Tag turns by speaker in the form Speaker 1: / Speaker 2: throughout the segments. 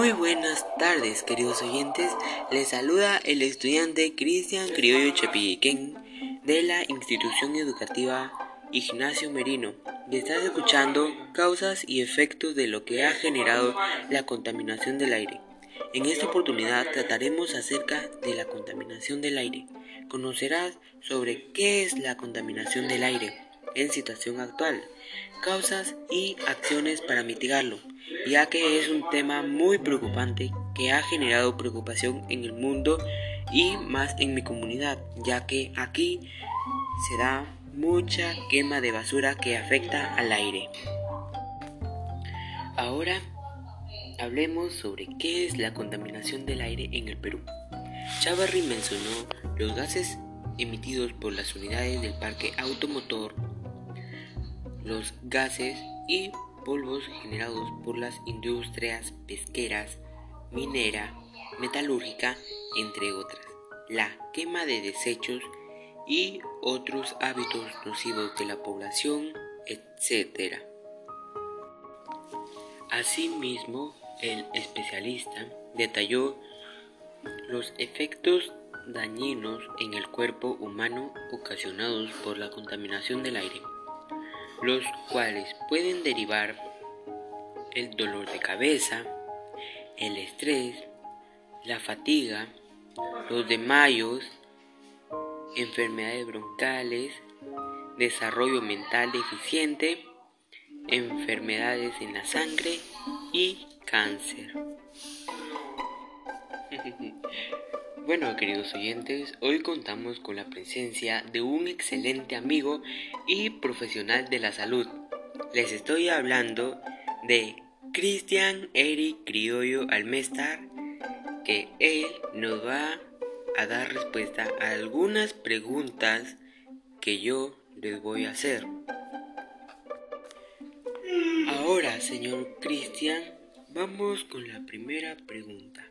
Speaker 1: Muy buenas tardes, queridos oyentes. Les saluda el estudiante Cristian Criollo Chepilliquén de la institución educativa Ignacio Merino y estás escuchando causas y efectos de lo que ha generado la contaminación del aire. En esta oportunidad trataremos acerca de la contaminación del aire. Conocerás sobre qué es la contaminación del aire en situación actual, causas y acciones para mitigarlo, ya que es un tema muy preocupante que ha generado preocupación en el mundo y más en mi comunidad, ya que aquí se da mucha quema de basura que afecta al aire. Ahora hablemos sobre qué es la contaminación del aire en el Perú. Chavarri mencionó los gases emitidos por las unidades del parque automotor los gases y polvos generados por las industrias pesqueras, minera, metalúrgica, entre otras, la quema de desechos y otros hábitos nocivos de la población, etc. Asimismo, el especialista detalló los efectos dañinos en el cuerpo humano ocasionados por la contaminación del aire los cuales pueden derivar el dolor de cabeza, el estrés, la fatiga, los desmayos, enfermedades broncales, desarrollo mental deficiente, enfermedades en la sangre y cáncer. Bueno, queridos oyentes, hoy contamos con la presencia de un excelente amigo y profesional de la salud. Les estoy hablando de Cristian Eric Criollo Almestar, que él nos va a dar respuesta a algunas preguntas que yo les voy a hacer. Ahora, señor Cristian, vamos con la primera pregunta.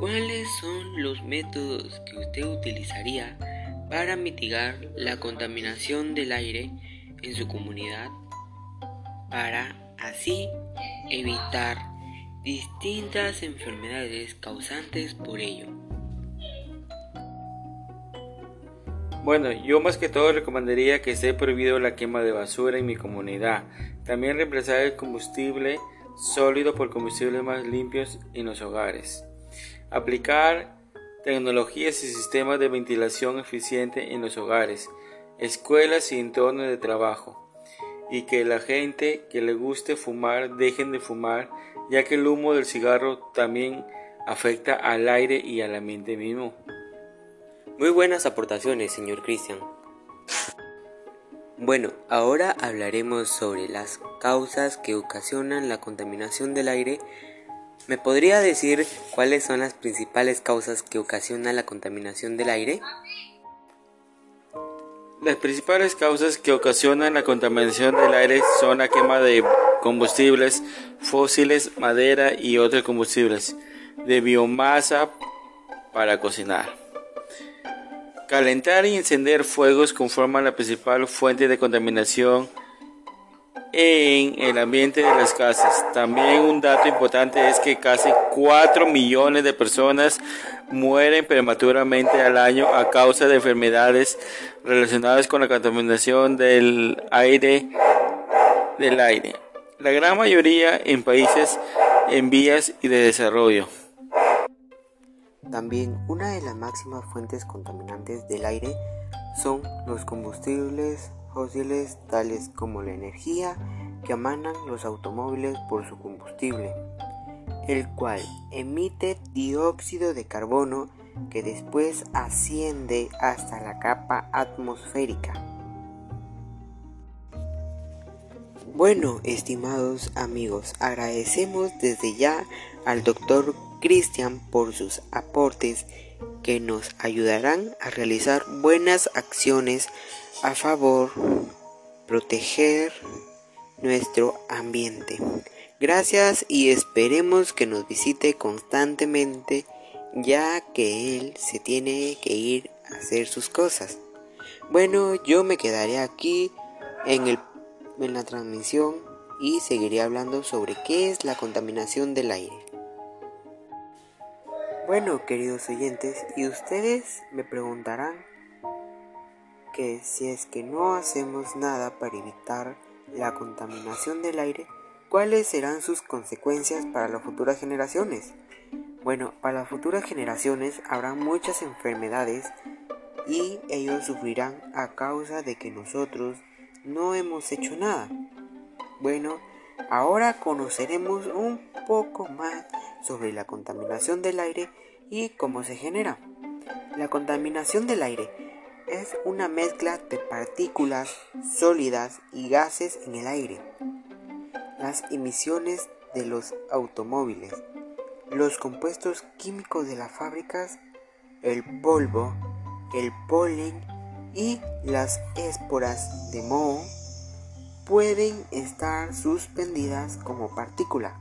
Speaker 1: ¿Cuáles son los métodos que usted utilizaría para mitigar la contaminación del aire en su comunidad para así evitar distintas enfermedades causantes por ello?
Speaker 2: Bueno, yo más que todo recomendaría que esté prohibido la quema de basura en mi comunidad. También reemplazar el combustible sólido por combustibles más limpios en los hogares. Aplicar tecnologías y sistemas de ventilación eficiente en los hogares, escuelas y entornos de trabajo. Y que la gente que le guste fumar dejen de fumar, ya que el humo del cigarro también afecta al aire y al ambiente mismo.
Speaker 1: Muy buenas aportaciones, señor Cristian. Bueno, ahora hablaremos sobre las causas que ocasionan la contaminación del aire ¿Me podría decir cuáles son las principales causas que ocasionan la contaminación del aire?
Speaker 2: Las principales causas que ocasionan la contaminación del aire son la quema de combustibles fósiles, madera y otros combustibles, de biomasa para cocinar. Calentar y encender fuegos conforman la principal fuente de contaminación en el ambiente de las casas. También un dato importante es que casi 4 millones de personas mueren prematuramente al año a causa de enfermedades relacionadas con la contaminación del aire del aire. La gran mayoría en países en vías y de desarrollo.
Speaker 1: También una de las máximas fuentes contaminantes del aire son los combustibles fósiles tales como la energía que emanan los automóviles por su combustible, el cual emite dióxido de carbono que después asciende hasta la capa atmosférica. Bueno, estimados amigos, agradecemos desde ya al doctor Cristian por sus aportes que nos ayudarán a realizar buenas acciones a favor proteger nuestro ambiente. Gracias y esperemos que nos visite constantemente ya que él se tiene que ir a hacer sus cosas. Bueno, yo me quedaré aquí en, el, en la transmisión y seguiré hablando sobre qué es la contaminación del aire. Bueno, queridos oyentes, y ustedes me preguntarán que si es que no hacemos nada para evitar la contaminación del aire, ¿cuáles serán sus consecuencias para las futuras generaciones? Bueno, para las futuras generaciones habrá muchas enfermedades y ellos sufrirán a causa de que nosotros no hemos hecho nada. Bueno, ahora conoceremos un poco más sobre la contaminación del aire y cómo se genera. La contaminación del aire es una mezcla de partículas sólidas y gases en el aire. Las emisiones de los automóviles, los compuestos químicos de las fábricas, el polvo, el polen y las esporas de moho pueden estar suspendidas como partícula.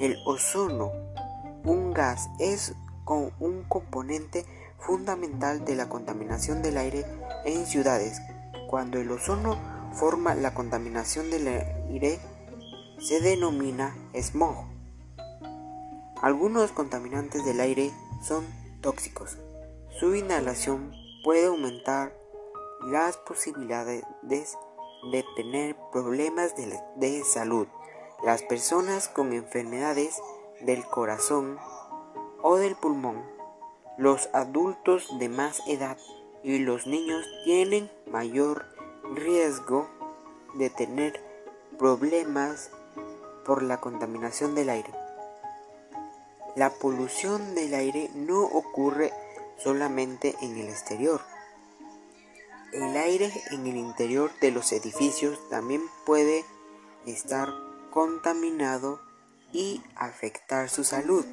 Speaker 1: El ozono, un gas, es un componente fundamental de la contaminación del aire en ciudades. Cuando el ozono forma la contaminación del aire, se denomina smog. Algunos contaminantes del aire son tóxicos. Su inhalación puede aumentar las posibilidades de tener problemas de salud. Las personas con enfermedades del corazón o del pulmón los adultos de más edad y los niños tienen mayor riesgo de tener problemas por la contaminación del aire. La polución del aire no ocurre solamente en el exterior. El aire en el interior de los edificios también puede estar contaminado y afectar su salud.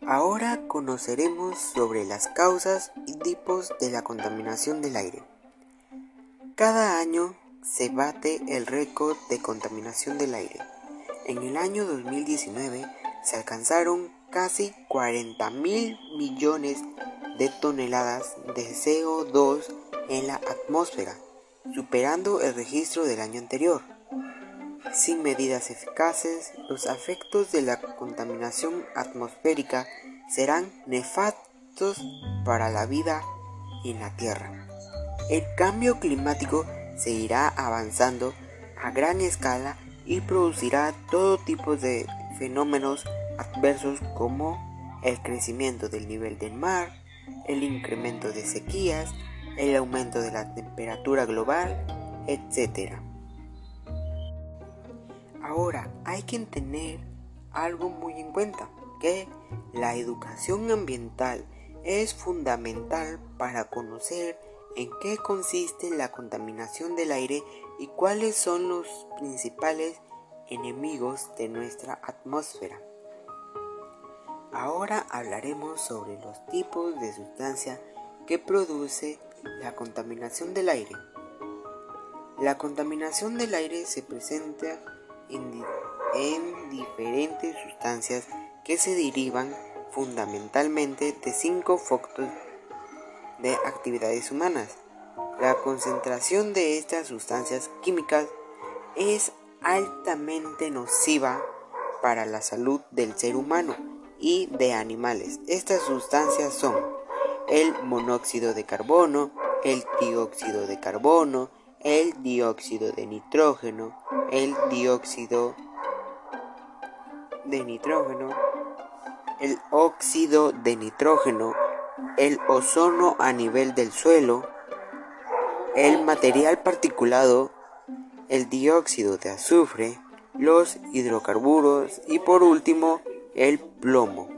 Speaker 1: Ahora conoceremos sobre las causas y tipos de la contaminación del aire. Cada año se bate el récord de contaminación del aire. En el año 2019 se alcanzaron casi 40 mil millones de toneladas de CO2 en la atmósfera, superando el registro del año anterior. Sin medidas eficaces, los efectos de la contaminación atmosférica serán nefastos para la vida en la Tierra. El cambio climático seguirá avanzando a gran escala y producirá todo tipo de fenómenos adversos como el crecimiento del nivel del mar, el incremento de sequías, el aumento de la temperatura global, etc. Ahora hay que tener algo muy en cuenta, que la educación ambiental es fundamental para conocer en qué consiste la contaminación del aire y cuáles son los principales enemigos de nuestra atmósfera. Ahora hablaremos sobre los tipos de sustancia que produce la contaminación del aire. La contaminación del aire se presenta en, diferentes sustancias que se derivan fundamentalmente de cinco focos de actividades humanas. La concentración de estas sustancias químicas es altamente nociva para la salud del ser humano y de animales. Estas sustancias son el monóxido de carbono, el dióxido de carbono, el dióxido de nitrógeno, el dióxido de nitrógeno, el óxido de nitrógeno, el ozono a nivel del suelo, el material particulado, el dióxido de azufre, los hidrocarburos y por último el plomo.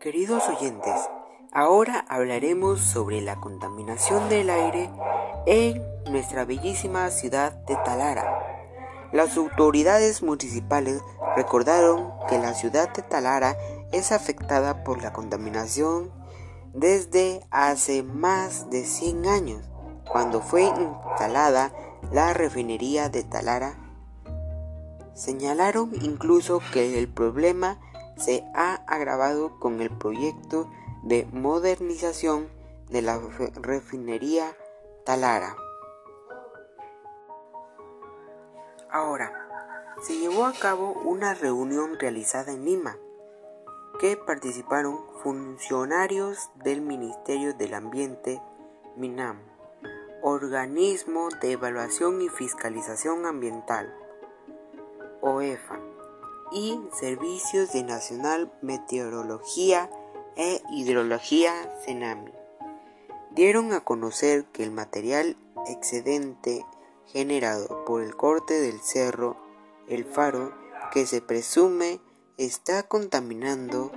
Speaker 1: Queridos oyentes, ahora hablaremos sobre la contaminación del aire en nuestra bellísima ciudad de Talara. Las autoridades municipales recordaron que la ciudad de Talara es afectada por la contaminación desde hace más de 100 años, cuando fue instalada la refinería de Talara. Señalaron incluso que el problema se ha agravado con el proyecto de modernización de la refinería Talara. Ahora, se llevó a cabo una reunión realizada en Lima, que participaron funcionarios del Ministerio del Ambiente, MINAM, Organismo de Evaluación y Fiscalización Ambiental, OEFA, y Servicios de Nacional Meteorología e Hidrología, CENAMI. Dieron a conocer que el material excedente generado por el corte del cerro El Faro, que se presume está contaminando,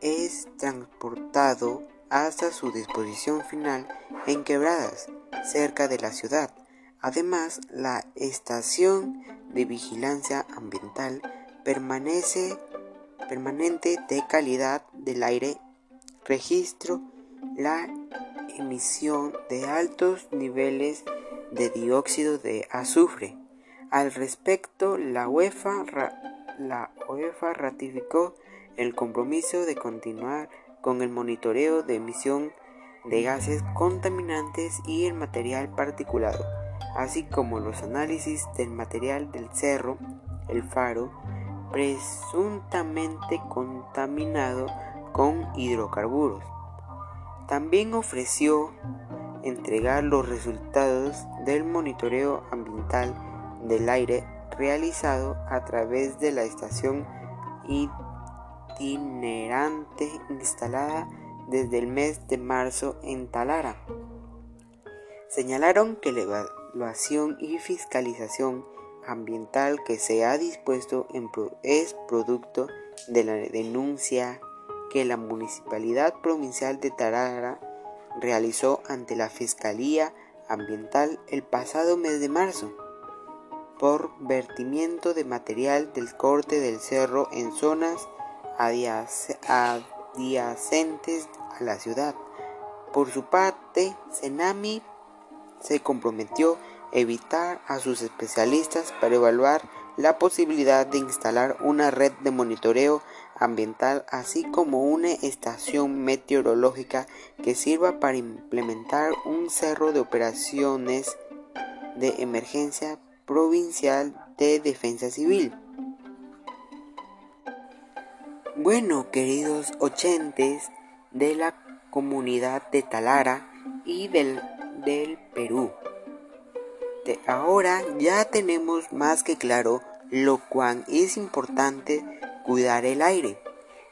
Speaker 1: es transportado hasta su disposición final en quebradas cerca de la ciudad. Además, la estación de vigilancia ambiental permanece permanente de calidad del aire registro la emisión de altos niveles de dióxido de azufre. Al respecto, la UEFA, la UEFA ratificó el compromiso de continuar con el monitoreo de emisión de gases contaminantes y el material particulado, así como los análisis del material del cerro, el faro, presuntamente contaminado con hidrocarburos. También ofreció entregar los resultados del monitoreo ambiental del aire realizado a través de la estación itinerante instalada desde el mes de marzo en Talara. Señalaron que la evaluación y fiscalización ambiental que se ha dispuesto es producto de la denuncia que la Municipalidad Provincial de Tarara realizó ante la Fiscalía Ambiental el pasado mes de marzo por vertimiento de material del corte del cerro en zonas adyacentes a la ciudad. Por su parte, Senami se comprometió a evitar a sus especialistas para evaluar la posibilidad de instalar una red de monitoreo ambiental así como una estación meteorológica que sirva para implementar un cerro de operaciones de emergencia provincial de defensa civil. Bueno, queridos ochentes de la comunidad de Talara y del, del Perú, ahora ya tenemos más que claro lo cuán es importante cuidar el aire.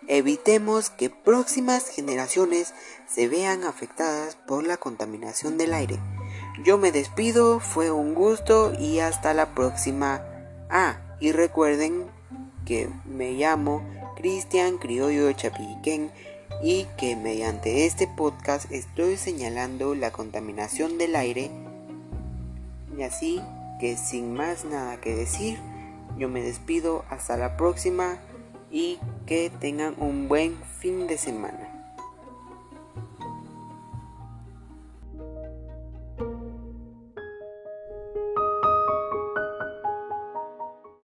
Speaker 1: Evitemos que próximas generaciones se vean afectadas por la contaminación del aire. Yo me despido, fue un gusto y hasta la próxima. Ah, y recuerden que me llamo Cristian Criollo Chapiquén y que mediante este podcast estoy señalando la contaminación del aire. Y así que sin más nada que decir, yo me despido hasta la próxima y que tengan un buen fin de semana.